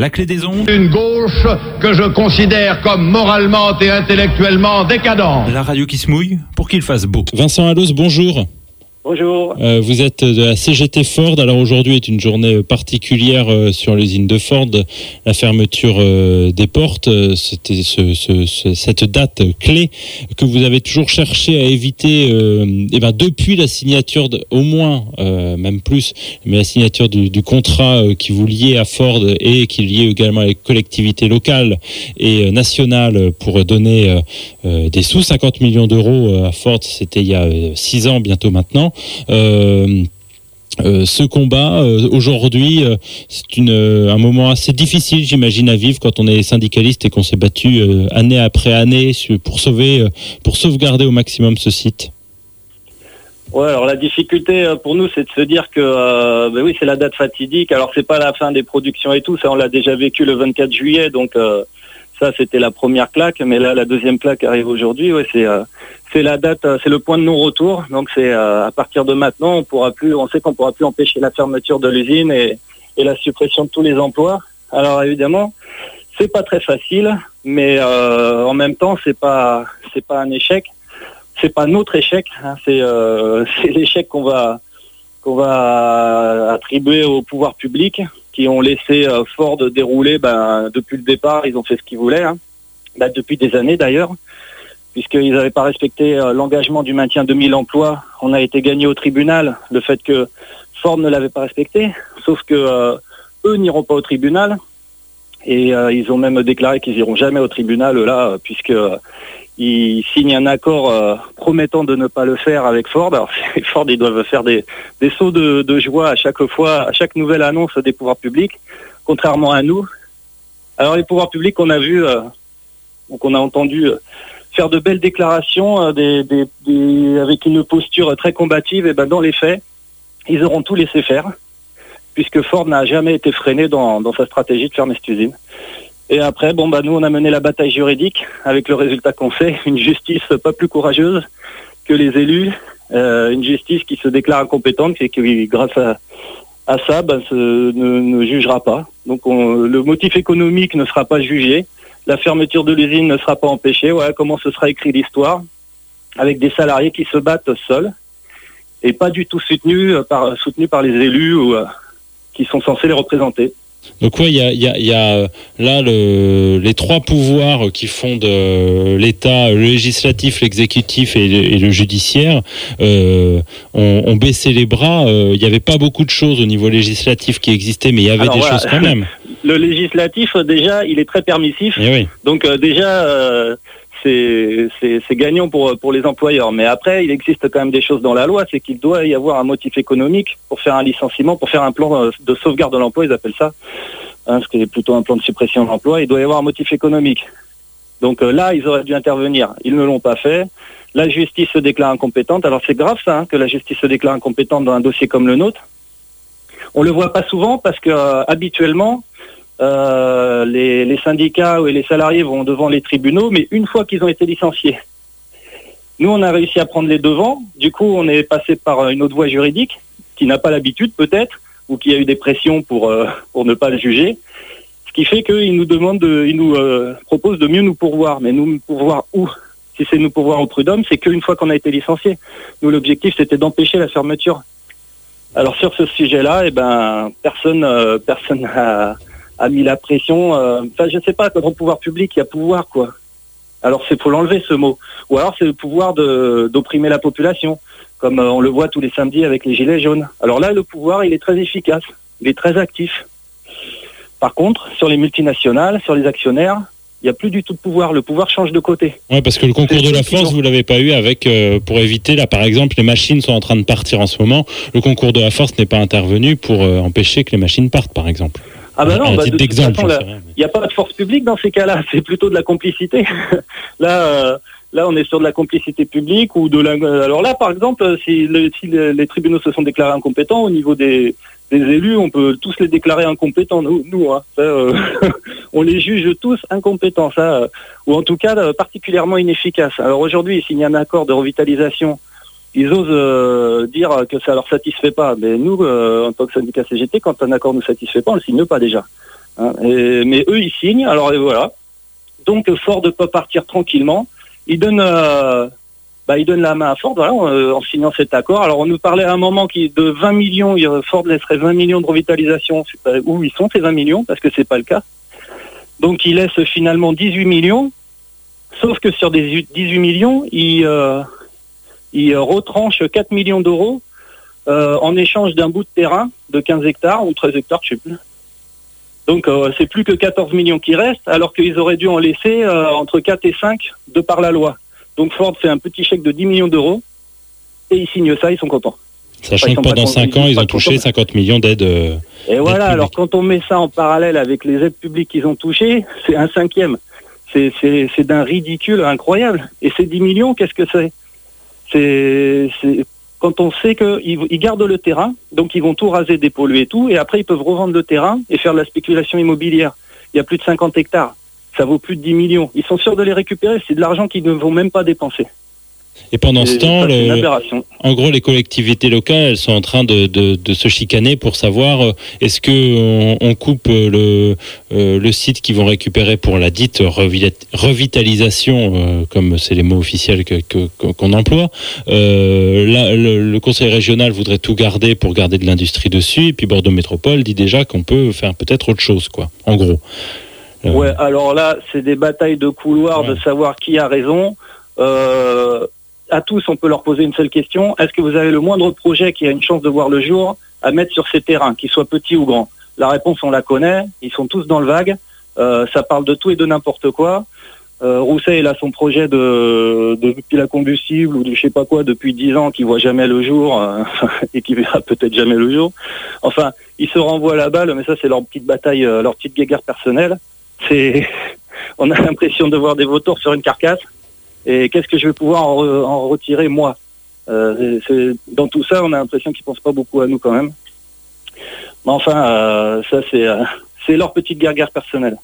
La clé des ondes Une gauche que je considère comme moralement et intellectuellement décadente. La radio qui se mouille pour qu'il fasse beau. Vincent Allos, bonjour. Bonjour. Euh, vous êtes de la CGT Ford. Alors aujourd'hui est une journée particulière euh, sur l'usine de Ford. La fermeture euh, des portes, euh, c'était ce, ce- ce- cette date clé que vous avez toujours cherché à éviter. euh, eh ben depuis la signature, au moins, euh, même plus, mais la signature du, contrat euh, qui vous liait à Ford et qui liait également les collectivités locales et euh, nationales pour donner euh, euh, des sous 50 millions d'euros euh, à Ford. C'était il y a euh, six ans bientôt maintenant. Euh, euh, ce combat euh, aujourd'hui, c'est un moment assez difficile, j'imagine, à vivre quand on est syndicaliste et qu'on s'est battu année après année pour sauver, pour sauvegarder au maximum ce site. Ouais, alors la difficulté pour nous, c'est de se dire que, ben oui, c'est la date fatidique. Alors c'est pas la fin des productions et tout, ça on l'a déjà vécu le 24 juillet, donc ça c'était la première claque. Mais là, la deuxième claque arrive aujourd'hui. Euh, c'est la date, euh, c'est le point de non-retour. Donc c'est euh, à partir de maintenant, on pourra plus, on sait qu'on pourra plus empêcher la fermeture de l'usine et, et la suppression de tous les emplois. Alors évidemment, c'est pas très facile, mais en même temps, c'est pas c'est pas un échec. c'est pas notre échec, hein, c'est c'est l'échec qu'on va qu'on va attribuer au pouvoir public qui ont laissé euh, Ford dérouler ben, depuis le départ, ils ont fait ce qu'ils voulaient, hein. Ben, depuis des années d'ailleurs, puisqu'ils n'avaient pas respecté euh, l'engagement du maintien de 1000 emplois. On a été gagné au tribunal, le fait que Ford ne l'avait pas respecté, sauf que euh, eux n'iront pas au tribunal. Et euh, ils ont même déclaré qu'ils iront jamais au tribunal là, puisque euh, signent un accord euh, promettant de ne pas le faire avec Ford. Alors Ford, ils doivent faire des, sauts de, joie à chaque fois, à chaque nouvelle annonce des pouvoirs publics, contrairement à nous. Alors les pouvoirs publics qu'on a vu, qu'on a entendu faire de belles déclarations avec une posture très combative, et ben dans les faits, ils auront tout laissé faire, puisque Ford n'a jamais été freiné dans, sa stratégie de fermer cette usine. Et après, bon bah nous on a mené la bataille juridique avec le résultat qu'on fait, une justice pas plus courageuse que les élus, euh, une justice qui se déclare incompétente et qui grâce à, ça bah, ne, jugera pas. Donc on- le motif économique ne sera pas jugé, la fermeture de l'usine ne sera pas empêchée. Voilà comment ce sera écrit l'histoire, avec des salariés qui se battent seuls et pas du tout soutenus euh, par par les élus ou, euh, qui sont censés les représenter. Donc ouais, il y a, il y a- il y a, euh, là le, les trois pouvoirs qui font de l'État, le législatif, l'exécutif et, le- et le judiciaire, euh, ont, ont baissé les bras. Euh, Il n'y avait pas beaucoup de choses au niveau législatif qui existaient, mais il y avait Alors, des voilà. choses quand même. Le législatif, euh, déjà, il est très permissif. Oui. Donc euh, déjà, euh, c'est gagnant pour, pour les employeurs. Mais après, il existe quand même des choses dans la loi, c'est qu'il doit y avoir un motif économique pour faire un licenciement, pour faire un plan de sauvegarde de l'emploi, ils appellent ça, hein, ce qui est plutôt un plan de suppression de l'emploi. Il doit y avoir un motif économique. Donc euh, là, ils auraient dû intervenir. Ils ne l'ont pas fait. La justice se déclare incompétente. Alors c'est grave ça, hein, que la justice se déclare incompétente dans un dossier comme le nôtre. On le voit pas souvent parce que euh, habituellement, euh, les, syndicats et les salariés vont devant les tribunaux, mais une fois qu'ils ont été licenciés. Nous, on a réussi à prendre les devants. Du coup, on est passé par une autre voie juridique qui n'a pas l'habitude, peut-être, ou qui a eu des pressions pour euh, pour ne pas le juger. Ce qui fait qu'ils nous demandent, de, ils nous euh, proposent de mieux nous pourvoir. Mais nous pourvoir où? Si c'est nous pourvoir au prud'homme, c'est qu'une fois qu'on a été licencié. Nous, l'objectif, c'était d'empêcher la fermeture. Alors sur ce sujet-là, eh ben personne, personne a, a mis la pression. euh, Enfin, je sais pas. Quand on pouvoir public, il y a pouvoir, quoi. Alors c'est faut l'enlever ce mot. Ou alors c'est le pouvoir d'opprimer la population, comme euh, on le voit tous les samedis avec les gilets jaunes. Alors là, le pouvoir, il est très efficace, il est très actif. Par contre, sur les multinationales, sur les actionnaires, il n'y a plus du tout de pouvoir. Le pouvoir change de côté. Ouais, parce que le concours de la force, vous l'avez pas eu avec euh, pour éviter là, par exemple, les machines sont en train de partir en ce moment. Le concours de la force n'est pas intervenu pour euh, empêcher que les machines partent, par exemple. Ah bah À non, bah, de toute façon, Il n'y a pas de force publique dans ces cas-là, c'est plutôt de la complicité. là, euh, là, on est sur de la complicité publique ou de la. Alors là, par exemple, euh, si, le- si le- les tribunaux se sont déclarés incompétents au niveau des, des élus, on peut tous les déclarer incompétents. Nous, nous hein, ça, euh, on les juge tous incompétents, ça, euh, ou en tout cas euh, particulièrement inefficaces. Alors aujourd'hui, s'il y a un accord de revitalisation. Ils osent euh, dire que ça leur satisfait pas. Mais nous, euh, en tant que syndicat CGT, quand un accord nous satisfait pas, on le signe pas déjà. Hein, mais eux, ils signent. Alors et voilà. Donc Ford peut partir tranquillement. Il donne, euh, bah, il donne la main à Ford voilà, en, euh, signant cet accord. Alors on nous parlait à un moment qui de 20 millions. il- Ford laisserait 20 millions de revitalisation. Où ils sont ces 20 millions parce que c'est pas le cas. Donc il laisse finalement 18 millions. Sauf que sur des 18 millions, il, euh, il retranche 4 millions d'euros euh, en échange d'un bout de terrain de 15 hectares ou 13 hectares, je sais plus. Donc euh, c'est plus que 14 millions qui restent, alors qu'ils auraient dû en laisser euh, entre 4 et 5 de par la loi. Donc Ford fait un petit chèque de 10 millions d'euros et ils signent ça, ils sont contents. Sachant ils que pendant contents, 5 ils ans, ils ont touché contents. 50 millions d'aides. Et voilà, alors quand on met ça en parallèle avec les aides publiques qu'ils ont touchées, c'est un cinquième. C'est d'un ridicule incroyable. Et ces 10 millions, qu'est-ce que c'est? C'est, quand on sait qu'ils ils gardent le terrain, donc ils vont tout raser, dépolluer tout, et après ils peuvent revendre le terrain et faire la spéculation immobilière. Il y a plus de 50 hectares. Ça vaut plus de 10 millions. Ils sont sûrs de les récupérer. C'est de l'argent qu'ils ne vont même pas dépenser. Et pendant ce temps, le- en gros, les collectivités locales, elles sont en train de, de- de se chicaner pour savoir euh, est-ce que on, on coupe le, euh, le site qu'ils vont récupérer pour la dite revi- revitalisation, euh, comme c'est les mots officiels que- que- qu'on emploie. Là, le, le conseil régional voudrait tout garder pour garder de l'industrie dessus, et puis Bordeaux Métropole dit déjà qu'on peut faire peut-être autre chose, quoi. En gros. Ouais, alors là, c'est des batailles de couloir Ouais. de savoir qui a raison. Euh, à tous, on peut leur poser une seule question. Est-ce que vous avez le moindre projet qui a une chance de voir le jour à mettre sur ces terrains, qu'ils soient petits ou grands? La réponse, on la connaît. Ils sont tous dans le vague. Euh, ça parle de tout et de n'importe quoi. Euh, il a son projet de, de pile à combustible ou de je sais pas quoi depuis dix ans qui voit jamais le jour euh, et qui verra peut-être jamais le jour. Enfin, ils se renvoient la balle, mais ça c'est leur petite bataille, euh, leur petite guéguerre personnelle. On a l'impression de voir des vautours sur une carcasse. Et qu'est-ce que je vais pouvoir en, re- en retirer moi? Euh, Dans tout ça, on a l'impression qu'ils pensent pas beaucoup à nous quand même. Mais enfin, euh, ça c'est, euh, c'est leur petite guerre personnelle.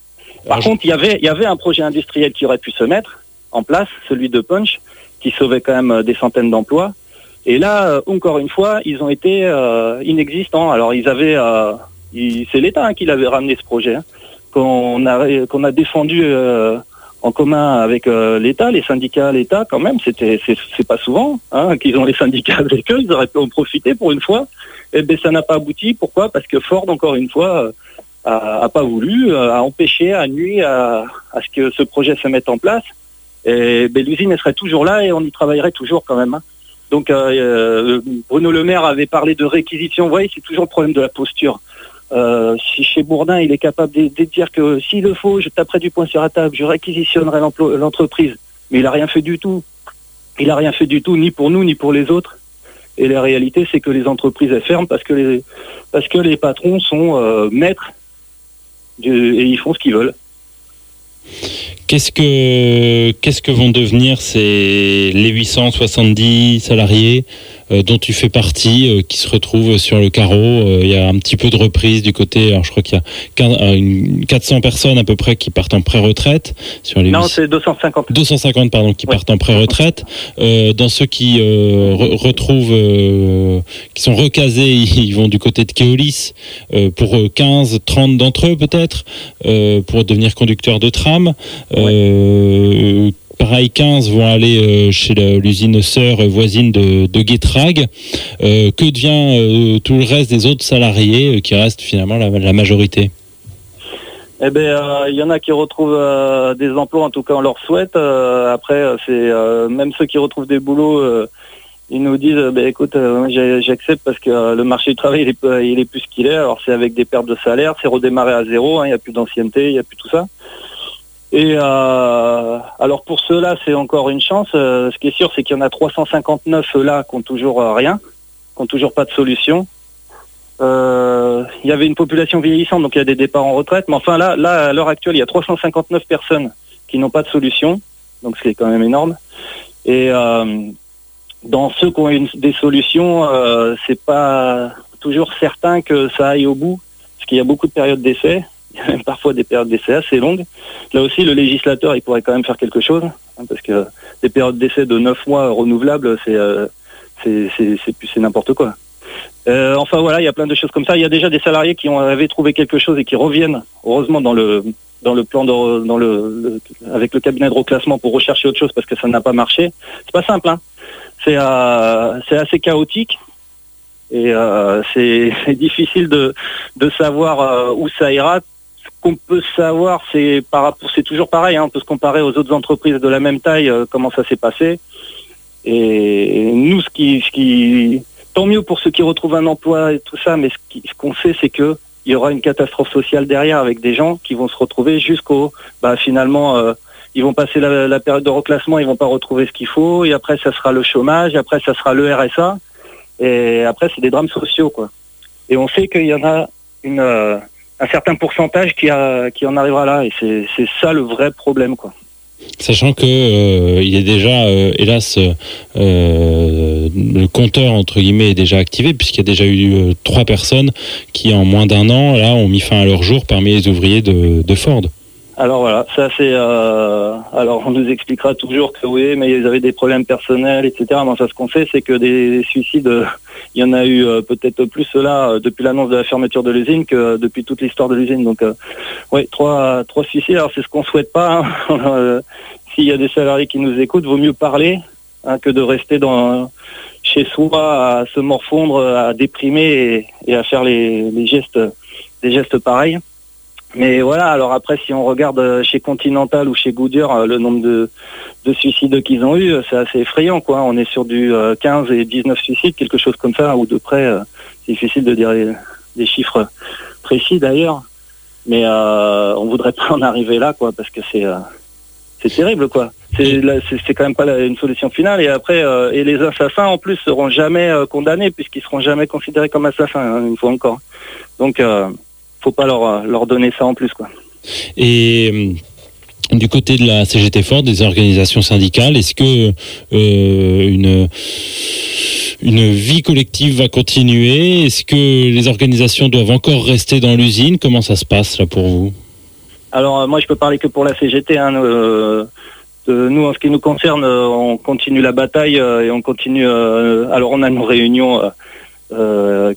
Par alors, contre, il y avait, il y avait un projet industriel qui aurait pu se mettre en place, celui de Punch, qui sauvait quand même des centaines d'emplois. Et là, encore une fois, ils ont été inexistants. Alors, ils avaient, c'est l'État hein, qui l'avait ramené ce projet, hein, qu'on a, ré- qu'on a défendu en commun avec euh, l'État, les syndicats, l'État, quand même. C'est, pas souvent hein, qu'ils ont les syndicats avec eux. Ils auraient pu en profiter pour une fois. Et ben, ça n'a pas abouti. Pourquoi? Parce que Ford, encore une fois. euh, a, pas voulu, euh, a empêché, a nuit à, ce que ce projet se mette en place. Et ben, l'usine serait toujours là et on y travaillerait toujours quand même. hein. Donc Bruno Le Maire avait parlé de réquisition. Vous voyez, c'est toujours le problème de la posture. Euh, chez Bourdin, il est capable de, dire que s'il le faut, je taperai du poing sur la table, je réquisitionnerai l'entreprise. Mais il a rien fait du tout. Il a rien fait du tout, ni pour nous, ni pour les autres. Et la réalité, c'est que les entreprises ferment parce que les parce que les patrons sont euh, maîtres et ils font ce qu'ils veulent. Qu'est-ce que qu'est-ce que vont devenir ces les 870 salariés dont tu fais partie, euh, qui se retrouvent sur le carreau Euh, Il y a un petit peu de reprise du côté. Alors je crois qu'il y a quin- euh, une- 400 personnes à peu près qui partent en pré-retraite sur les Non, 800 c'est 250. 250 pardon qui Ouais. partent en pré-retraite. Euh, dans ceux qui euh, re- retrouvent, euh, qui sont recasés, ils vont du côté de Keolis euh, pour euh, 15, 30 d'entre eux peut-être euh, pour devenir conducteurs de tram. Euh, Pareil, 15 vont aller euh, chez l'usine sœur voisine de, de. Euh, que devient euh, tout le reste des autres salariés qui restent finalement la, majorité? Eh euh, il y en a qui retrouvent des emplois, en tout cas on leur souhaite. Après, c'est même ceux qui retrouvent des boulots, ils nous disent, ben écoute, j'accepte parce que le marché du travail il est plus ce qu'il est. Alors c'est avec des pertes de salaire, c'est redémarrer à zéro. hein, Il n'y a plus d'ancienneté, il n'y a plus tout ça. Et euh, alors pour ceux-là, c'est encore une chance. Euh, ce qui est sûr, c'est qu'il y en a 359 là qui ont toujours euh, rien, qui ont toujours pas de solution. Euh, il y avait une population vieillissante, donc il y a des départs en retraite. Mais enfin là, là à l'heure actuelle, il y a 359 personnes qui n'ont pas de solution, donc c'est quand même énorme. Et euh, dans ceux qui ont des solutions, euh, c'est pas toujours certain que ça aille au bout, parce qu'il y a beaucoup de périodes d'essai. Il y a même parfois des périodes d'essai assez longues. Là aussi, le législateur, il pourrait quand même faire quelque chose, hein, parce que des périodes d'essai de 9 mois renouvelables, c'est euh, c'est n'importe quoi. Euh, enfin voilà, il y a plein de choses comme ça. Il y a déjà des salariés qui ont, avaient trouvé quelque chose et qui reviennent, heureusement, dans le dans le plan dans le, avec le cabinet de reclassement pour rechercher autre chose parce que ça n'a pas marché. C'est pas simple, hein. C'est euh, c'est assez chaotique et c'est difficile de de savoir où ça ira. Qu'on peut savoir, c'est c'est toujours pareil. Hein, on peut se comparer aux autres entreprises de la même taille, euh, comment ça s'est passé. Et nous, ce qui, ce qui, tant mieux pour ceux qui retrouvent un emploi et tout ça, mais ce qu'on sait, c'est que il y aura une catastrophe sociale derrière avec des gens qui vont se retrouver jusqu'au, bah finalement, euh, ils vont passer la, période de reclassement, ils vont pas retrouver ce qu'il faut, et après ça sera le chômage, après ça sera le RSA, et après c'est des drames sociaux quoi. Et on sait qu'il y en a une, euh, un certain pourcentage qui, en arrivera là, et c'est ça le vrai problème quoi. Sachant que euh, il est déjà, euh, hélas, euh, le compteur entre guillemets est déjà activé puisqu'il y a déjà eu trois personnes qui en moins d'un an là ont mis fin à leur jour parmi les ouvriers de Ford. Alors voilà, ça c'est. euh, alors on nous expliquera toujours que oui, mais ils avaient des problèmes personnels, etc. Mais ce qu'on sait, c'est que des suicides, euh, il y en a eu euh, peut-être plus là euh, depuis l'annonce de la fermeture de l'usine que depuis toute l'histoire de l'usine. Donc, oui, trois, trois suicides. Alors c'est ce qu'on souhaite pas. hein. S'il y a des salariés qui nous écoutent, vaut mieux parler hein, que de rester dans chez soi à se morfondre, à déprimer et, et à faire les, les gestes, des gestes pareils. Mais voilà, alors après, si on regarde euh, chez Continental ou chez Goodyear, euh, le nombre de, de suicides qu'ils ont eu, euh, c'est assez effrayant, quoi. On est sur du euh, 15 et 19 suicides, quelque chose comme ça, ou de près. C'est difficile de dire des chiffres précis d'ailleurs, mais euh, on voudrait pas en arriver là, quoi, parce que c'est euh, c'est terrible, quoi. C'est quand même pas une solution finale. Et après, euh, et les assassins en plus seront jamais condamnés puisqu'ils seront jamais considérés comme assassins, hein, une fois encore. Donc, faut pas leur euh, leur donner ça en plus, quoi. Et euh, du côté de la CGT Ford, des organisations syndicales, est-ce que euh, une une vie collective va continuer? Est-ce que les organisations doivent encore rester dans l'usine? Comment ça se passe là pour vous? Alors moi je peux parler que pour la CGT. Hein, euh, euh, nous en ce qui nous concerne, on continue la bataille et on continue. alors on a nos réunions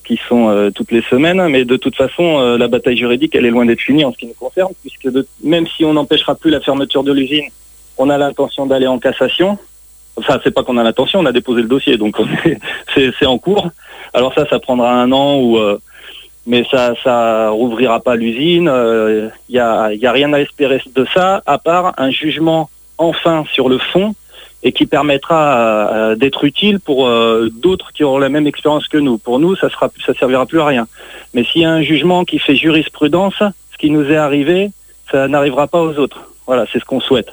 qui sont euh, toutes les semaines, mais de toute façon euh, la bataille juridique elle est loin d'être finie en ce qui nous concerne, puisque même si on n'empêchera plus la fermeture de l'usine, on a l'intention d'aller en cassation. Enfin, c'est pas qu'on a l'intention, on a déposé le dossier, donc on est- c'est en cours. Alors ça, ça prendra un an ou euh, mais ça ça rouvrira pas l'usine. Il y a y a rien à espérer de ça à part un jugement enfin sur le fond et qui permettra euh, d'être utile pour euh, d'autres qui auront la même expérience que nous. Pour nous, ça sera ça servira plus à rien. Mais s'il y a un jugement qui fait jurisprudence, ce qui nous est arrivé, ça n'arrivera pas aux autres. Voilà, c'est ce qu'on souhaite.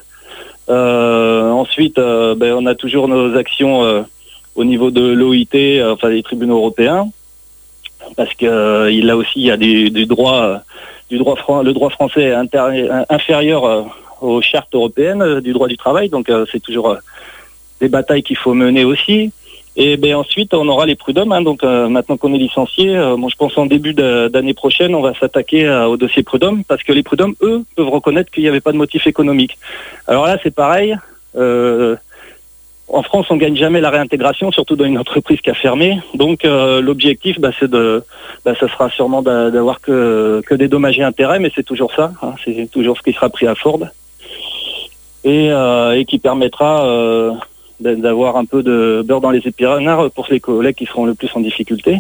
Euh, ensuite, euh, ben, on a toujours nos actions euh, au niveau de l'OIT, euh, enfin des tribunaux européens, parce que euh, là aussi il y a du, droit, euh, du droit le droit français inférieur euh, aux chartes européennes euh, du droit du travail, donc euh, c'est toujours euh, des batailles qu'il faut mener aussi. Et ben ensuite on aura les prud'hommes. hein, donc maintenant qu'on est licencié, bon, je pense en début d'année prochaine on va s'attaquer au dossier prud'homme parce que les prud'hommes eux peuvent reconnaître qu'il n'y avait pas de motif économique. Alors là c'est pareil. en France, on gagne jamais la réintégration, surtout dans une entreprise qui a fermé. Donc, l'objectif, bah, c'est de, bah, ça sera sûrement d'a- d'avoir que, que des dommages et intérêts, mais c'est toujours ça. hein, c'est toujours ce qui sera pris à Ford et, euh, et qui permettra euh, d'a- d'avoir un peu de beurre dans les épinards pour les collègues qui seront le plus en difficulté.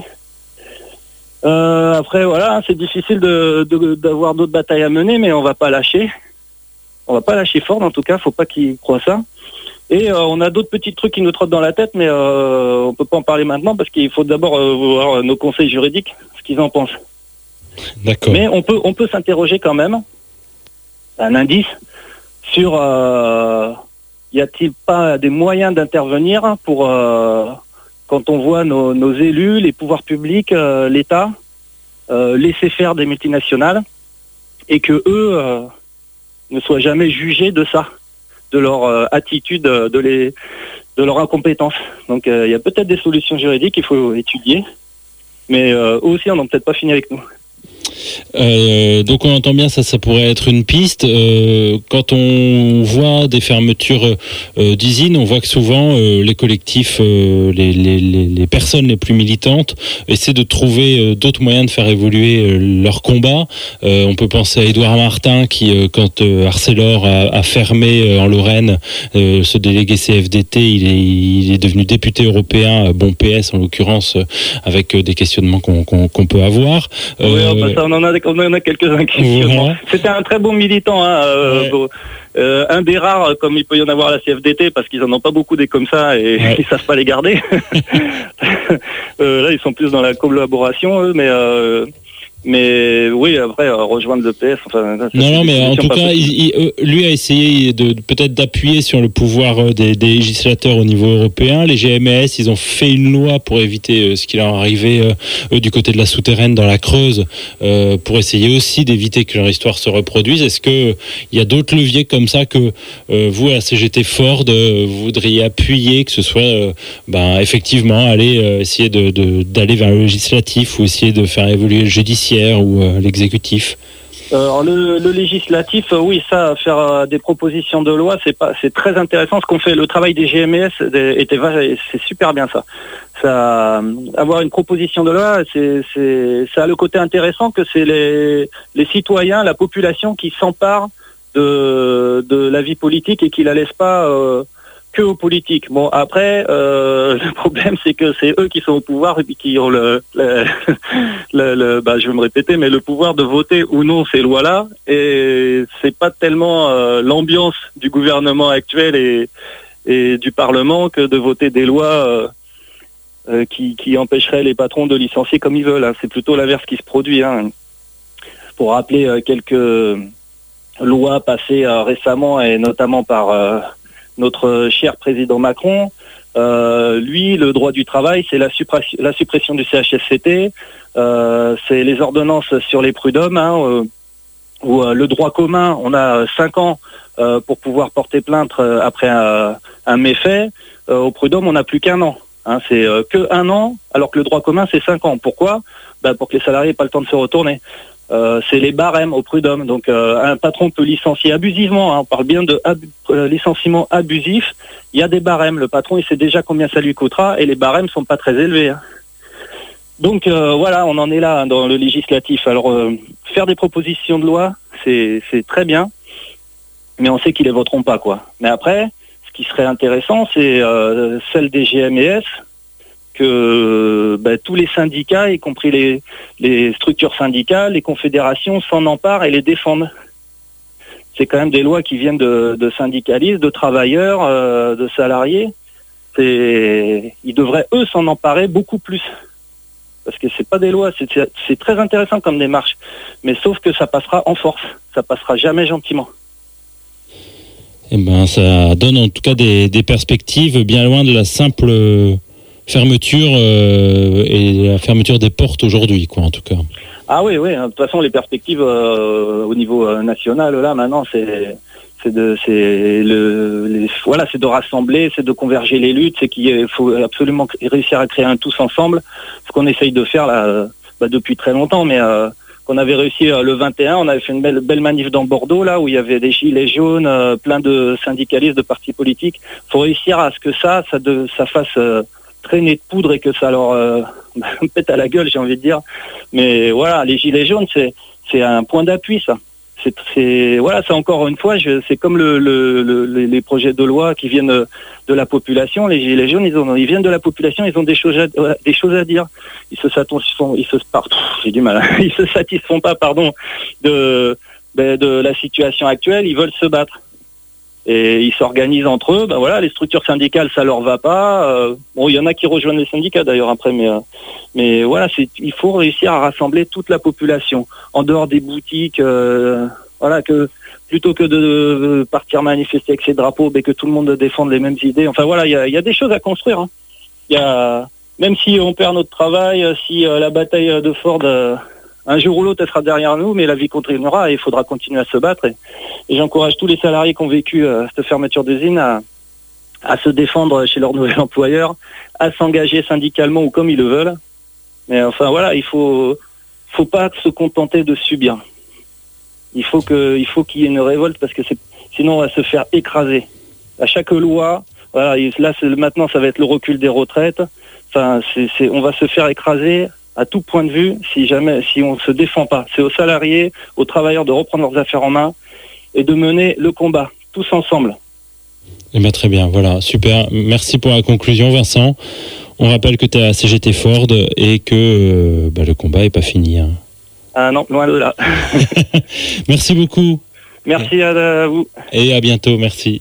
Euh, après, voilà, c'est difficile de- de- d'avoir d'autres batailles à mener, mais on va pas lâcher. On va pas lâcher Ford, en tout cas, faut pas qu'ils croient ça. Et euh, on a d'autres petits trucs qui nous trottent dans la tête, mais euh, on peut pas en parler maintenant parce qu'il faut d'abord voir nos conseils juridiques, ce qu'ils en pensent. D'accord. Mais on peut, on peut s'interroger quand même, un indice, sur euh, y a-t-il pas des moyens d'intervenir pour, euh, quand on voit nos, élus, les pouvoirs publics, euh, l'État, laisser faire des multinationales et que eux ne soient jamais jugés de ça, de leur attitude, de, leur incompétence. Donc il y a peut-être des solutions juridiques qu'il faut étudier, mais eux aussi on n'a peut-être pas fini avec nous. Euh, donc on entend bien ça, ça pourrait être une piste. Euh, quand on voit des fermetures euh, d'usines, on voit que souvent euh, les collectifs, euh, les, les, les, les personnes les plus militantes essaient de trouver euh, d'autres moyens de faire évoluer euh, leur combat. Euh, on peut penser à Édouard Martin qui, euh, quand euh, Arcelor a, a fermé euh, en Lorraine, euh, ce délégué CFDT, il est, il est devenu député européen, bon PS en l'occurrence, euh, avec des questionnements qu'on qu'on- qu'on peut avoir. Oui, enfin, ça, on en a, on en a quelques-uns qui Voilà. C'était un très bon militant, hein, euh, Ouais. euh, un des rares, comme il peut y en avoir à la CFDT, parce qu'ils en ont pas beaucoup des comme ça et Ouais. ils savent pas les garder. Euh, là, ils sont plus dans la collaboration, eux, mais mais oui, après euh, rejoindre le PS. Enfin, Non, non, mais en tout cas, il- il- euh, lui a essayé de, peut-être d'appuyer sur le pouvoir euh, des, des législateurs au niveau européen. Les GMS, ils ont fait une loi pour éviter ce qui leur arrivait euh, du côté de la souterraine dans la Creuse, euh, pour essayer aussi d'éviter que leur histoire se reproduise. Est-ce que il y a d'autres leviers comme ça que euh, vous, à la CGT Ford, vous voudriez appuyer, que ce soit ben, effectivement aller essayer de- de- d'aller vers le législatif ou essayer de faire évoluer le judiciaire? Ou euh, l'exécutif Euh, le, législatif, euh, oui, ça, faire des propositions de loi, c'est pas, c'est très intéressant. Ce qu'on fait, le travail des GMS c'est super bien ça. Ça, avoir une proposition de loi, c'est, ça a le côté intéressant que c'est les, les citoyens, la population qui s'empare de, de la vie politique et qui la laisse pas que aux politiques. Bon, après, euh, le problème, c'est que c'est eux qui sont au pouvoir et puis qui ont le, le, bah, je vais me répéter, mais le pouvoir de voter ou non ces lois-là. Et c'est pas tellement euh, l'ambiance du gouvernement actuel et, et du Parlement que de voter des lois euh, qui, qui empêcheraient les patrons de licencier comme ils veulent. hein. C'est plutôt l'inverse qui se produit. hein. Pour rappeler quelques lois passées récemment et notamment par notre cher président Macron, euh, lui, le droit du travail, c'est la, suppression- la suppression du CHSCT, euh, c'est les ordonnances sur les prud'hommes, hein, euh, où euh, le droit commun, on a euh, cinq ans euh, pour pouvoir porter plainte euh, après un, un méfait. Au prud'homme, on n'a plus qu'un an. Hein, c'est que un an, alors que le droit commun, c'est cinq ans. Pourquoi? Ben, Pour que les salariés n'aient pas le temps de se retourner. Euh, c'est les barèmes au prud'homme. Donc euh, un patron peut licencier abusivement. hein, on parle bien de euh, licenciement abusif. Il y a des barèmes. Le patron, il sait déjà combien ça lui coûtera et les barèmes sont pas très élevés. hein. Donc voilà, on en est là hein, dans le législatif. Alors faire des propositions de loi, c'est très bien, mais on sait qu'ils les voteront pas quoi. Mais après, ce qui serait intéressant, c'est celle des GMES que ben, tous les syndicats, y compris les, structures syndicales, les confédérations, s'en emparent et les défendent. C'est quand même des lois qui viennent de, syndicalistes, de travailleurs, euh, de salariés. Ils devraient eux s'en emparer beaucoup plus parce que c'est pas des lois, c'est- très intéressant comme démarche, mais sauf que ça passera en force, ça passera jamais gentiment. Eh ben, ça donne en tout cas des, perspectives bien loin de la simple fermeture euh, et la fermeture des portes aujourd'hui, quoi, en tout cas. Ah oui, oui, de toute façon les perspectives euh, au niveau euh, national là maintenant c'est c'est de le voilà c'est de rassembler, c'est de converger les luttes, c'est qu'il faut absolument réussir à créer un tous ensemble, ce qu'on essaye de faire là bah, depuis très longtemps, mais euh, qu'on avait réussi euh, le 21, on avait fait une belle, belle manif dans Bordeaux là où il y avait des gilets jaunes, euh, plein de syndicalistes, de partis politiques. Faut réussir à ce que ça, ça, de, ça fasse euh, traîner de poudre et que ça leur euh, pète à la gueule, j'ai envie de dire. Mais voilà, les gilets jaunes, c'est un point d'appui ça. C'est voilà, c'est encore une fois, c'est comme le, le, le- les projets de loi qui viennent euh, de la population. Les gilets jaunes, ils ont ils viennent de la population, ils ont des choses à, voilà, des choses à dire. Ils se satisfont, ils se j'ai du mal, ils se satisfont pas, pardon, de ben, de la situation actuelle. Ils veulent se battre et ils s'organisent entre eux. Ben voilà, les structures syndicales, ça leur va pas. Euh, bon, il y en a qui rejoignent les syndicats d'ailleurs après, mais euh, mais voilà, il faut réussir à rassembler toute la population en dehors des boutiques. euh, voilà que plutôt que de partir manifester avec ses drapeaux, mais que tout le monde défende les mêmes idées. Enfin voilà, il y a, y a des choses à construire. hein. Il y a même si on perd notre travail, euh, si euh, la bataille de Ford euh, un jour ou l'autre elle sera derrière nous, mais la vie continuera et il faudra continuer à se battre. Et, j'encourage tous les salariés qui ont vécu euh, cette fermeture d'usine à, à se défendre chez leur nouvel employeur, à s'engager syndicalement ou comme ils le veulent. Mais enfin voilà, il faut faut pas se contenter de subir. Il faut qu'il y ait une révolte parce que sinon on va se faire écraser. À chaque loi, voilà, là maintenant ça va être le recul des retraites. Enfin, on va se faire écraser à tout point de vue si jamais, si on se défend pas. C'est aux salariés, aux travailleurs de reprendre leurs affaires en main et de mener le combat tous ensemble. Eh ben, très bien, voilà, super. Merci pour la conclusion, Vincent. On rappelle que tu es à CGT Ford et que euh, bah, le combat est pas fini. hein. Ah non, loin de là. Merci beaucoup Merci à vous. et à bientôt. Merci.